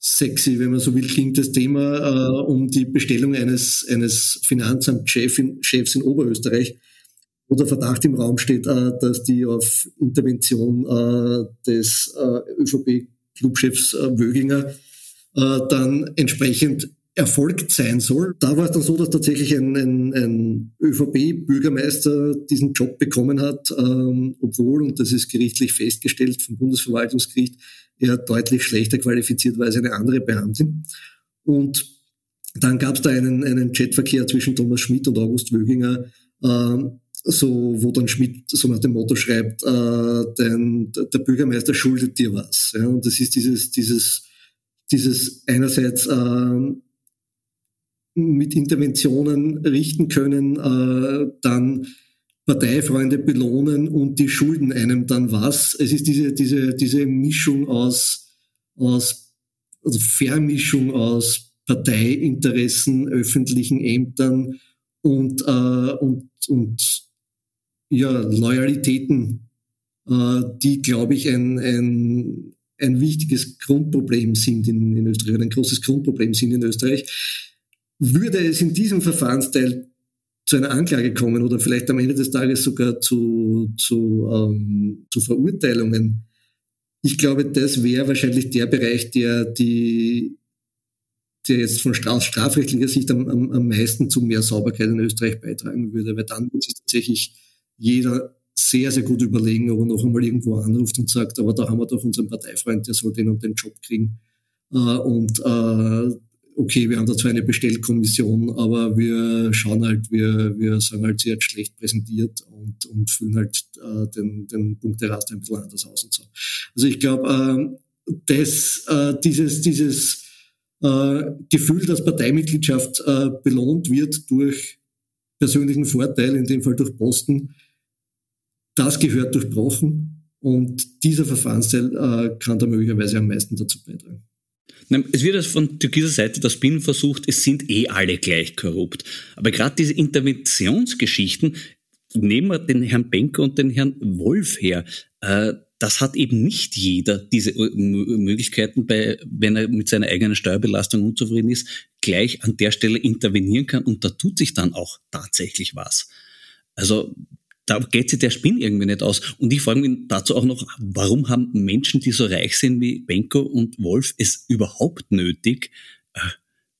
sexy, wenn man so will, klingt das Thema äh, um die Bestellung eines, eines Finanzamtschefs in, Chefs in Oberösterreich wo der Verdacht im Raum steht, äh, dass die auf Intervention äh, des äh, ÖVP-Clubchefs Wöginger dann entsprechend erfolgt sein soll. Da war es dann so, dass tatsächlich ein, ein, ein ÖVP-Bürgermeister diesen Job bekommen hat, ähm, obwohl, und das ist gerichtlich festgestellt vom Bundesverwaltungsgericht, er deutlich schlechter qualifiziert war als eine andere Beamtin. Und dann gab es da einen, einen Chatverkehr zwischen Thomas Schmidt und August Wöginger, ähm, so, wo dann Schmidt so nach dem Motto schreibt, äh, denn der Bürgermeister schuldet dir was. Ja? Und das ist dieses, dieses, dieses einerseits äh, mit Interventionen richten können, äh, dann Parteifreunde belohnen und die schulden einem dann was. Es ist diese, diese, diese Mischung aus, aus, also Vermischung aus Parteiinteressen, öffentlichen Ämtern und, äh, und, und ja, Loyalitäten, äh, die, glaube ich, ein, ein, ein wichtiges Grundproblem sind in, in Österreich, ein großes Grundproblem sind in Österreich. Würde es in diesem Verfahrensteil zu einer Anklage kommen oder vielleicht am Ende des Tages sogar zu, zu, ähm, zu Verurteilungen, ich glaube, das wäre wahrscheinlich der Bereich, der die der jetzt von strafrechtlicher Sicht am, am, am meisten zu mehr Sauberkeit in Österreich beitragen würde, weil dann wird sich tatsächlich jeder sehr, sehr gut überlegen, ob er noch einmal irgendwo anruft und sagt, aber da haben wir doch unseren Parteifreund, der soll den und den Job kriegen. Äh, und äh, okay, wir haben da zwar eine Bestellkommission, aber wir schauen halt, wir, wir sagen halt, sie hat schlecht präsentiert und, und füllen halt äh, den, den Punkteraster ein bisschen anders aus und so. Also ich glaube, äh, das, dieses, dieses Gefühl, dass Parteimitgliedschaft belohnt wird durch persönlichen Vorteil, in dem Fall durch Posten, das gehört durchbrochen und dieser Verfahrensteil äh, kann da möglicherweise am meisten dazu beitragen. Es wird von türkiser Seite der Spin versucht, es sind eh alle gleich korrupt. Aber gerade diese Interventionsgeschichten, nehmen wir den Herrn Benker und den Herrn Wolf her, äh, das hat eben nicht jeder diese Möglichkeiten, bei, wenn er mit seiner eigenen Steuerbelastung unzufrieden ist, gleich an der Stelle intervenieren kann und da tut sich dann auch tatsächlich was. Also da geht sich der Spinn irgendwie nicht aus. Und ich frage mich dazu auch noch, warum haben Menschen, die so reich sind wie Benko und Wolf, es überhaupt nötig, äh,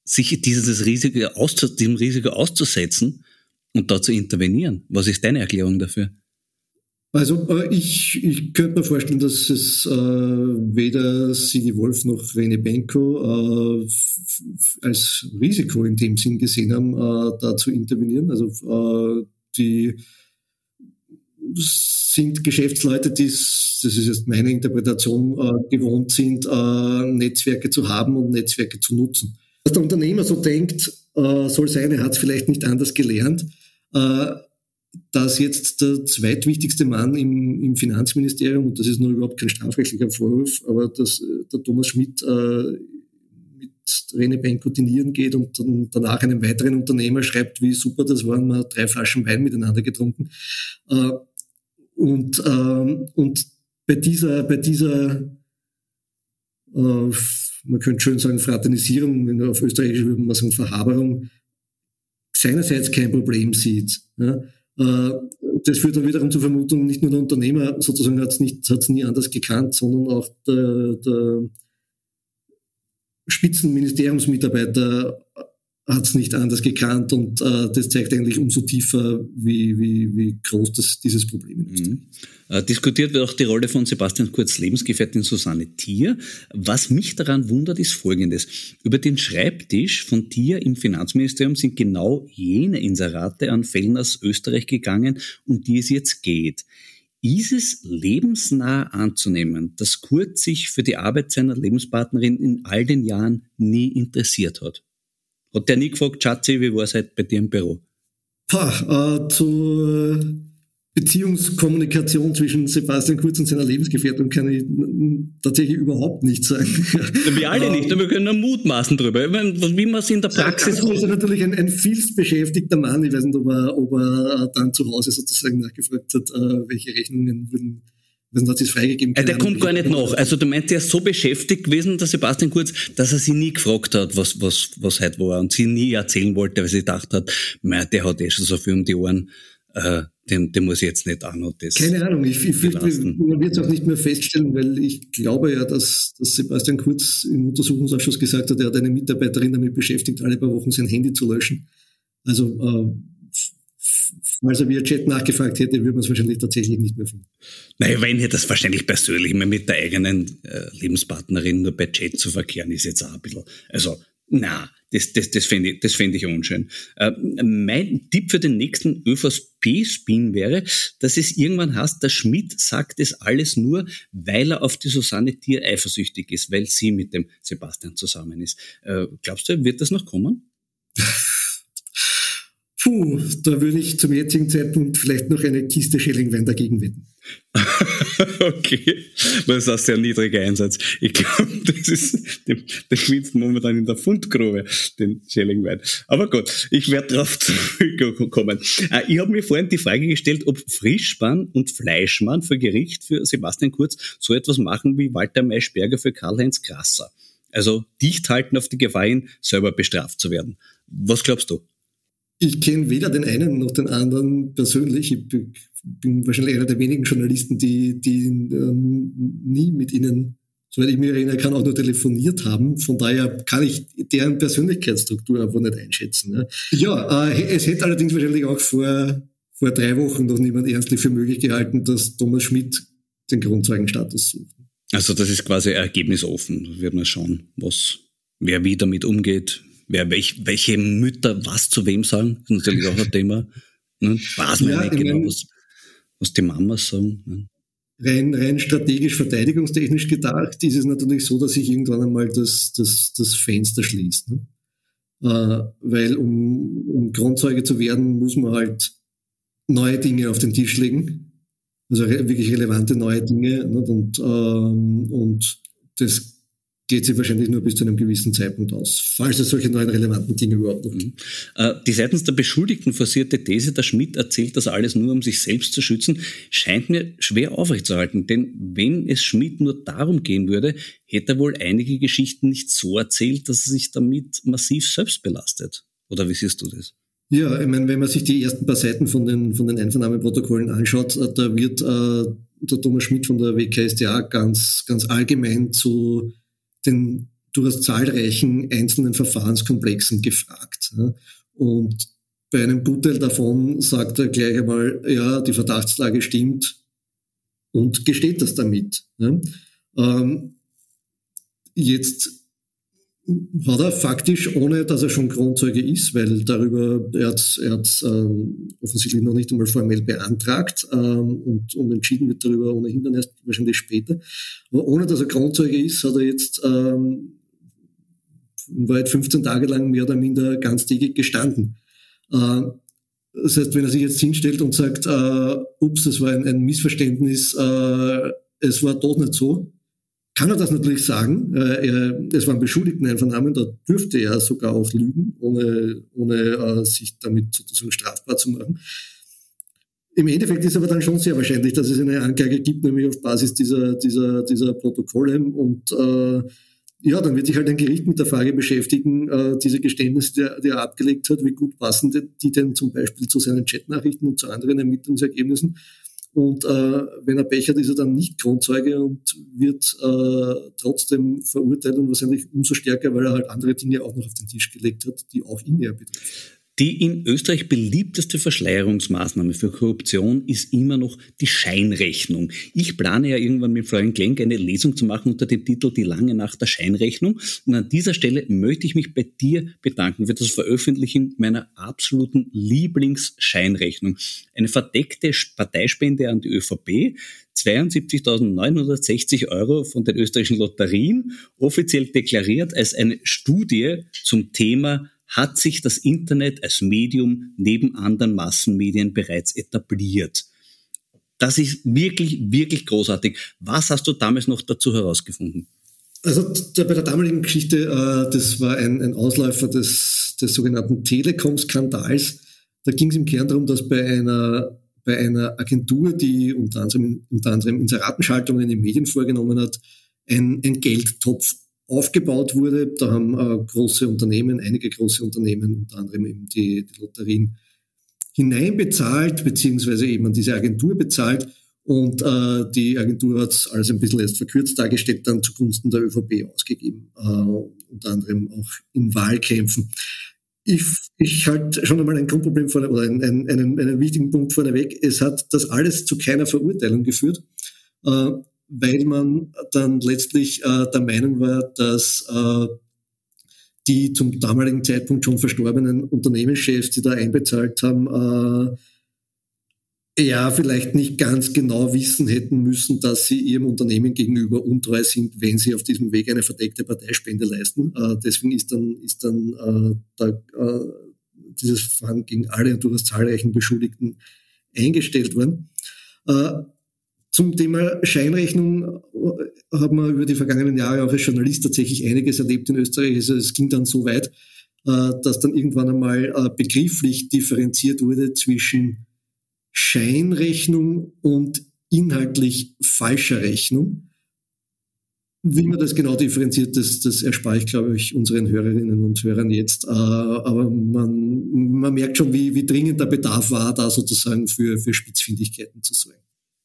sich dieses Risiko auszu diesem Risiko auszusetzen und da zu intervenieren? Was ist deine Erklärung dafür? Also äh, ich, ich könnte mir vorstellen, dass es äh, weder Sigi Wolf noch Rene Benko äh, als Risiko in dem Sinn gesehen haben, äh, da zu intervenieren. Also äh, die sind Geschäftsleute, die, das ist jetzt meine Interpretation, äh, gewohnt sind, äh, Netzwerke zu haben und Netzwerke zu nutzen. Was der Unternehmer so denkt, äh, soll sein, er hat es vielleicht nicht anders gelernt. Äh, dass jetzt der zweitwichtigste Mann im, im Finanzministerium, und das ist nur überhaupt kein strafrechtlicher Vorwurf, aber dass äh, der Thomas Schmidt äh, mit Rene Benko dinieren geht und dann danach einem weiteren Unternehmer schreibt, wie super das war, man hat drei Flaschen Wein miteinander getrunken. Und, äh, und bei dieser, bei dieser äh, man könnte schön sagen, Fraternisierung, wenn auf Österreichisch würde man sagen Verhaberung, seinerseits kein Problem sieht. Ja. Äh, das führt dann wiederum zur Vermutung, nicht nur der Unternehmer sozusagen hat es nie anders gekannt, sondern auch der, der Spitzenministeriumsmitarbeiter hat es nicht anders gekannt und äh, das zeigt eigentlich umso tiefer, wie, wie, wie groß das, dieses Problem ist. Mhm. Äh, diskutiert wird auch die Rolle von Sebastian Kurz Lebensgefährtin Susanne Thier. Was mich daran wundert, ist Folgendes. Über den Schreibtisch von Thier im Finanzministerium sind genau jene Inserate an Fellners Österreich gegangen, um die es jetzt geht. Ist es lebensnah anzunehmen, dass Kurz sich für die Arbeit seiner Lebenspartnerin in all den Jahren nie interessiert hat? Hat der nie gefragt, Schatzi, wie war es heute bei dir im Büro? Pah, äh, zur Beziehungskommunikation zwischen Sebastian Kurz und seiner Lebensgefährtin kann ich tatsächlich überhaupt nicht sagen. Wir alle nicht, aber wir können nur mutmaßen drüber. Wie man es in der Praxis... Das ist natürlich ein, ein vielbeschäftigter Mann. Ich weiß nicht, ob er, ob er dann zu Hause sozusagen nachgefragt hat, äh, welche Rechnungen würden was hat es freigegeben? Äh, der kommt gar nicht nach. Also du meinst, der ist so beschäftigt gewesen, der Sebastian Kurz, dass er sie nie gefragt hat, was, was, was heute war und sie nie erzählen wollte, weil sie gedacht hat, mei, der hat eh schon so viel um die Ohren, äh, dem, dem muss ich jetzt nicht noch das. Keine Ahnung, ich, ich man wird es auch nicht mehr feststellen, weil ich glaube ja, dass, dass Sebastian Kurz im Untersuchungsausschuss gesagt hat, er hat eine Mitarbeiterin damit beschäftigt, alle paar Wochen sein Handy zu löschen. Also äh, Falls er via Chat nachgefragt hätte, würde man es wahrscheinlich tatsächlich nicht mehr finden. Naja, wenn hätte das wahrscheinlich persönlich mehr mit der eigenen äh, Lebenspartnerin nur bei Chat zu verkehren, ist jetzt auch ein bisschen, also, na, das, das, das fände ich, das fänd ich unschön. Äh, mein Tipp für den nächsten ÖVP-Spin wäre, dass es irgendwann heißt, der Schmidt sagt es alles nur, weil er auf die Susanne Tier eifersüchtig ist, weil sie mit dem Sebastian zusammen ist. Äh, glaubst du, wird das noch kommen? Puh, da würde ich zum jetzigen Zeitpunkt vielleicht noch eine Kiste Schellingwein dagegen wetten. okay, das ist ein sehr niedriger Einsatz. Ich glaube, das ist, der, schwitzt momentan in der Fundgrube, den Schellingwein. Aber gut, ich werde darauf zurückkommen. Äh, ich habe mir vorhin die Frage gestellt, ob Frischmann und Fleischmann für Gericht für Sebastian Kurz so etwas machen wie Walter Maischberger für Karl-Heinz Grasser. Also dicht halten auf die Gefahr hin, selber bestraft zu werden. Was glaubst du? Ich kenne weder den einen noch den anderen persönlich. Ich bin wahrscheinlich einer der wenigen Journalisten, die, die ähm, nie mit ihnen, soweit ich mich erinnern kann, auch nur telefoniert haben. Von daher kann ich deren Persönlichkeitsstruktur einfach nicht einschätzen. Ne? Ja, äh, es hätte allerdings wahrscheinlich auch vor, vor drei Wochen noch niemand ernstlich für möglich gehalten, dass Thomas Schmidt den Grundzeugenstatus sucht. Also das ist quasi ergebnisoffen. Wird man schauen, was, wer wie damit umgeht, wer welch, welche Mütter was zu wem sagen. Das ist natürlich auch ein Thema. Ne? Weiß man ja, nicht genau, was, was die Mamas sagen. Ne? Rein, rein strategisch, verteidigungstechnisch gedacht, ist es natürlich so, dass sich irgendwann einmal das, das, das Fenster schließt. Ne? Äh, weil um, um Grundzeuge zu werden, muss man halt neue Dinge auf den Tisch legen. Also wirklich relevante neue Dinge. Ne? Und, ähm, und das geht sie wahrscheinlich nur bis zu einem gewissen Zeitpunkt aus, falls es solche neuen relevanten Dinge überhaupt noch gibt. Mhm. Die seitens der Beschuldigten forcierte These, der Schmidt erzählt das alles nur, um sich selbst zu schützen, scheint mir schwer aufrechtzuerhalten. Denn wenn es Schmidt nur darum gehen würde, hätte er wohl einige Geschichten nicht so erzählt, dass er sich damit massiv selbst belastet. Oder wie siehst du das? Ja, ich meine, wenn man sich die ersten paar Seiten von den, von den Einvernahmeprotokollen anschaut, äh, da wird äh, der Thomas Schmidt von der WKSDA ganz, ganz allgemein zu den durchaus zahlreichen einzelnen Verfahrenskomplexen gefragt. Und bei einem Gutteil davon sagt er gleich einmal, ja, die Verdachtslage stimmt und gesteht das damit. Ähm, jetzt hat er faktisch, ohne dass er schon Grundzeuge ist, weil darüber, er hat er hat ähm, offensichtlich noch nicht einmal formell beantragt ähm, und, und entschieden wird darüber ohnehin dann erst wahrscheinlich später. Aber ohne dass er Grundzeuge ist, hat er jetzt ähm, Wahrheit 15 Tage lang mehr oder minder ganztägig gestanden. Äh, das heißt, wenn er sich jetzt hinstellt und sagt, äh, ups, das war ein, ein Missverständnis, äh, es war doch nicht so, kann er das natürlich sagen. Äh, es waren Beschuldigteneinvernahmen, da dürfte er sogar auch lügen, ohne, ohne äh, sich damit sozusagen strafbar zu machen. Im Endeffekt ist aber dann schon sehr wahrscheinlich, dass es eine Anklage gibt, nämlich auf Basis dieser, dieser, dieser Protokolle. Und äh, ja, dann wird sich halt ein Gericht mit der Frage beschäftigen, äh, diese Geständnisse, die die er abgelegt hat, wie gut passen die denn zum Beispiel zu seinen Chatnachrichten und zu anderen Ermittlungsergebnissen. Und äh, wenn er Pech hat, ist er dann nicht Kronzeuge und wird äh, trotzdem verurteilt und wahrscheinlich umso stärker, weil er halt andere Dinge auch noch auf den Tisch gelegt hat, die auch ihn ja betreffen. Die in Österreich beliebteste Verschleierungsmaßnahme für Korruption ist immer noch die Scheinrechnung. Ich plane ja irgendwann mit Florian Klenk eine Lesung zu machen unter dem Titel Die lange Nacht der Scheinrechnung. Und an dieser Stelle möchte ich mich bei dir bedanken für das Veröffentlichen meiner absoluten Lieblingsscheinrechnung. Eine verdeckte Parteispende an die ÖVP, 72.960 Euro von den österreichischen Lotterien, offiziell deklariert als eine Studie zum Thema hat sich das Internet als Medium neben anderen Massenmedien bereits etabliert. Das ist wirklich, wirklich großartig. Was hast du damals noch dazu herausgefunden? Also bei der damaligen Geschichte, äh, das war ein, ein Ausläufer des, des sogenannten Telekom-Skandals. Da ging es im Kern darum, dass bei einer, bei einer Agentur, die unter anderem, unter anderem Inseratenschaltungen in den Medien vorgenommen hat, ein, ein Geldtopf aufgebaut wurde. Da haben äh, große Unternehmen, einige große Unternehmen, unter anderem eben die, die Lotterien, hineinbezahlt, beziehungsweise eben an diese Agentur bezahlt. Und äh, die Agentur hat es alles ein bisschen erst verkürzt dargestellt, dann zugunsten der ÖVP ausgegeben, äh, unter anderem auch in Wahlkämpfen. Ich, ich halte schon einmal ein Grundproblem vorne, oder einen, einen, einen wichtigen Punkt vorneweg. Es hat das alles zu keiner Verurteilung geführt. Äh, weil man dann letztlich äh, der Meinung war, dass äh, die zum damaligen Zeitpunkt schon verstorbenen Unternehmenschefs, die da einbezahlt haben, äh, ja, vielleicht nicht ganz genau wissen hätten müssen, dass sie ihrem Unternehmen gegenüber untreu sind, wenn sie auf diesem Weg eine verdeckte Parteispende leisten. Äh, deswegen ist dann, ist dann äh, der, äh, dieses Verfahren gegen alle und durchaus zahlreichen Beschuldigten eingestellt worden. Äh, zum Thema Scheinrechnung äh, haben wir über die vergangenen Jahre auch als Journalist tatsächlich einiges erlebt in Österreich. Also es ging dann so weit, äh, dass dann irgendwann einmal äh, begrifflich differenziert wurde zwischen Scheinrechnung und inhaltlich falscher Rechnung. Wie man das genau differenziert, das, das erspare ich, glaube ich, unseren Hörerinnen und Hörern jetzt. Aber man, man merkt schon, wie, wie dringend der Bedarf war, da sozusagen für, für Spitzfindigkeiten zu sorgen.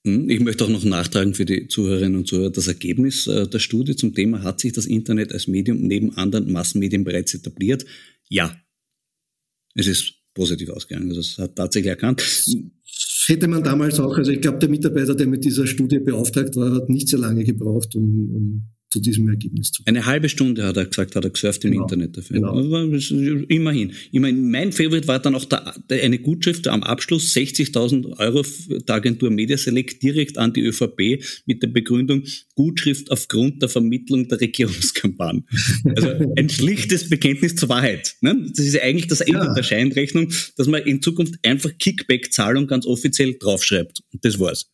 Hm, ich möchte auch noch nachtragen für die Zuhörerinnen und Zuhörer, das Ergebnis äh, der Studie zum Thema, hat sich das Internet als Medium neben anderen Massenmedien bereits etabliert? Ja. Es ist positiv ausgegangen. Also es hat tatsächlich erkannt. Das hätte man damals auch, also ich glaube, der Mitarbeiter, der mit dieser Studie beauftragt war, hat nicht sehr lange gebraucht, um, um zu diesem Ergebnis zu kommen. Eine halbe Stunde hat er gesagt, hat er gesurft im genau. Internet dafür. Genau. Immerhin. Immerhin. Mein Favorite war dann auch der, eine Gutschrift am Abschluss, 60.000 Euro der Agentur Media Select direkt an die ÖVP mit der Begründung Gutschrift aufgrund der Vermittlung der Regierungskampagne. Also ein schlichtes Bekenntnis zur Wahrheit. Ne? Das ist ja eigentlich das Ende ja. der Scheinrechnung, dass man in Zukunft einfach Kickback-Zahlung ganz offiziell draufschreibt. Und das war's.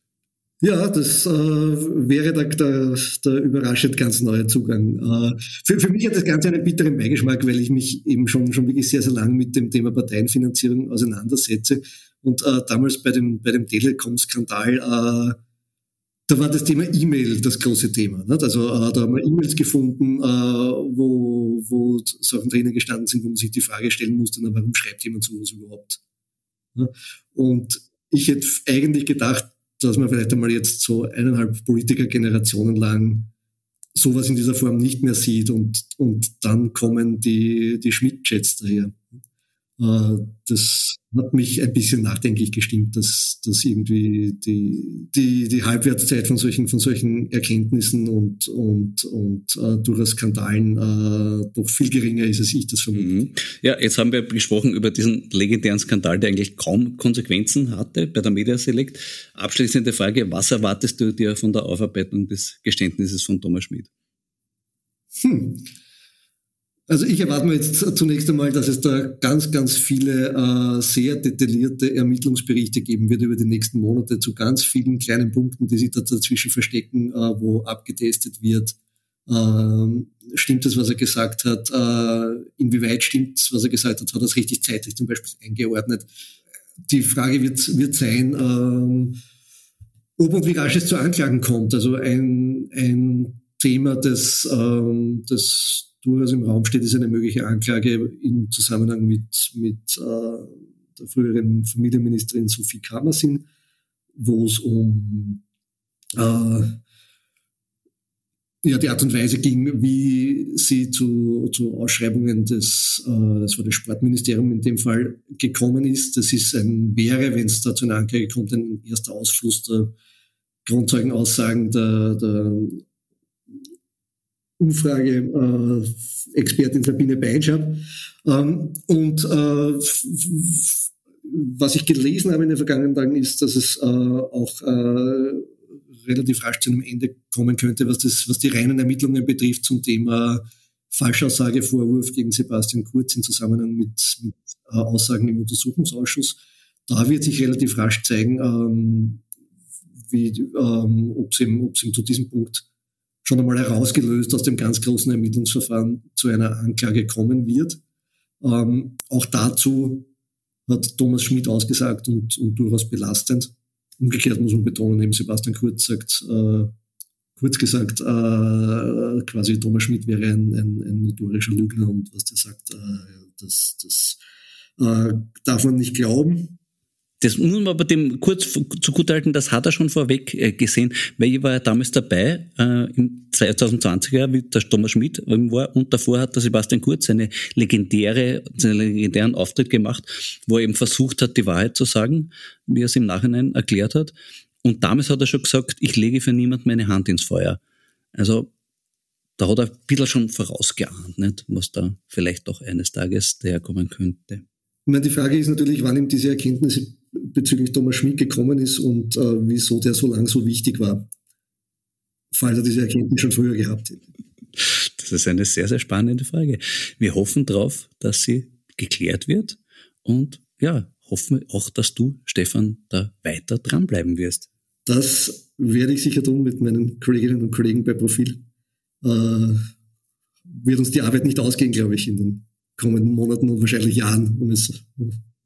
Ja, das äh, wäre der, der, der überraschend ganz neue Zugang. Äh, für, für mich hat das Ganze einen bitteren Beigeschmack, weil ich mich eben schon, schon wirklich sehr, sehr lang mit dem Thema Parteienfinanzierung auseinandersetze. Und äh, damals bei dem, bei dem Telekom-Skandal, äh, da war das Thema E-Mail das große Thema. Nicht? Also äh, da haben wir E-Mails gefunden, äh, wo, wo Sachen drinnen gestanden sind, wo man sich die Frage stellen musste, na, warum schreibt jemand sowas überhaupt? Und ich hätte eigentlich gedacht, dass man vielleicht einmal jetzt so eineinhalb Politikergenerationen lang sowas in dieser Form nicht mehr sieht und, und dann kommen die, die Schmidt-Jets daher. Äh, das hat mich ein bisschen nachdenklich gestimmt, dass, dass irgendwie die, die, die Halbwertszeit von solchen, von solchen Erkenntnissen und, und, und äh, durchaus Skandalen äh, doch viel geringer ist, als ich das vermute. Mhm. Ja, jetzt haben wir gesprochen über diesen legendären Skandal, der eigentlich kaum Konsequenzen hatte bei der Media Select. Abschließende Frage, was erwartest du dir von der Aufarbeitung des Geständnisses von Thomas Schmidt? Hm. Also ich erwarte mir jetzt zunächst einmal, dass es da ganz, ganz viele äh, sehr detaillierte Ermittlungsberichte geben wird über die nächsten Monate zu ganz vielen kleinen Punkten, die sich da dazwischen verstecken, äh, wo abgetestet wird. Äh, stimmt das, was er gesagt hat? Äh, inwieweit stimmt es, was er gesagt hat? Hat er es richtig zeitlich zum Beispiel eingeordnet? Die Frage wird, wird sein, äh, ob und wie rasch es zu Anklagen kommt. Also ein, ein Thema, das, ähm, das durchaus im Raum steht, ist eine mögliche Anklage im Zusammenhang mit, mit äh, der früheren Familienministerin Sophie Kamersin, wo es um äh, ja, die Art und Weise ging, wie sie zu, zu Ausschreibungen des, äh, das war das Sportministerium in dem Fall, gekommen ist. Das ist ein, wäre, wenn es da zu einer Anklage kommt, ein erster Ausfluss der Grundzeugenaussagen der, der Umfrage-Expertin äh, Sabine Beinschab. Ähm, und äh, was ich gelesen habe in den vergangenen Tagen ist, dass es äh, auch äh, relativ rasch zu einem Ende kommen könnte, was, das, was die reinen Ermittlungen betrifft zum Thema Falschaussagevorwurf gegen Sebastian Kurz in Zusammenhang mit, mit äh, Aussagen im Untersuchungsausschuss. Da wird sich relativ rasch zeigen, ähm, wie, ähm, ob es ihm, ihm zu diesem Punkt schon einmal herausgelöst aus dem ganz großen Ermittlungsverfahren zu einer Anklage kommen wird. Ähm, auch dazu hat Thomas Schmidt ausgesagt und, und durchaus belastend. Umgekehrt muss man betonen, eben Sebastian Kurz sagt, äh, kurz gesagt, äh, quasi Thomas Schmidt wäre ein, ein, ein notorischer Lügner und was der sagt, äh, das, das äh, darf man nicht glauben. Das muss man aber dem kurz zugutehalten, das hat er schon vorweg äh, gesehen, weil ich war ja damals dabei, äh, im 2020er, wie der Thomas Schmidt war, und davor hat der Sebastian Kurz seine legendäre, seinen legendären Auftritt gemacht, wo er eben versucht hat, die Wahrheit zu sagen, wie er es im Nachhinein erklärt hat. Und damals hat er schon gesagt, ich lege für niemand meine Hand ins Feuer. Also, da hat er ein bisschen schon vorausgeahnt, nicht, was da vielleicht doch eines Tages daherkommen könnte. Ich meine, die Frage ist natürlich, wann ihm diese Erkenntnisse bezüglich Thomas Schmidt gekommen ist und äh, wieso der so lang so wichtig war, falls er diese Erkenntnis schon früher gehabt hätte. Das ist eine sehr, sehr spannende Frage. Wir hoffen darauf, dass sie geklärt wird Und ja, hoffen auch, dass du, Stefan, da weiter dranbleiben wirst. Das werde ich sicher tun mit meinen Kolleginnen und Kollegen bei Profil. Äh, wird uns die Arbeit nicht ausgehen, glaube ich, in den kommenden Monaten und wahrscheinlich Jahren, um es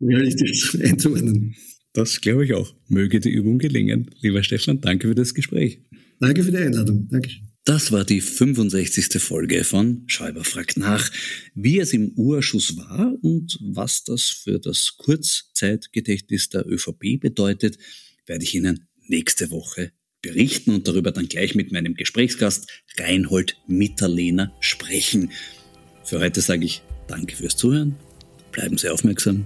realistisch einzuordnen. Das glaube ich auch. Möge die Übung gelingen. Lieber Stefan, danke für das Gespräch. Danke für die Einladung. Dankeschön. Das war die 65. Folge von Schäuber fragt nach, wie es im Urschuss war und was das für das Kurzzeitgedächtnis der ÖVP bedeutet, werde ich Ihnen nächste Woche berichten und darüber dann gleich mit meinem Gesprächsgast Reinhold Mitterlehner sprechen. Für heute sage ich Danke fürs Zuhören, bleiben Sie aufmerksam.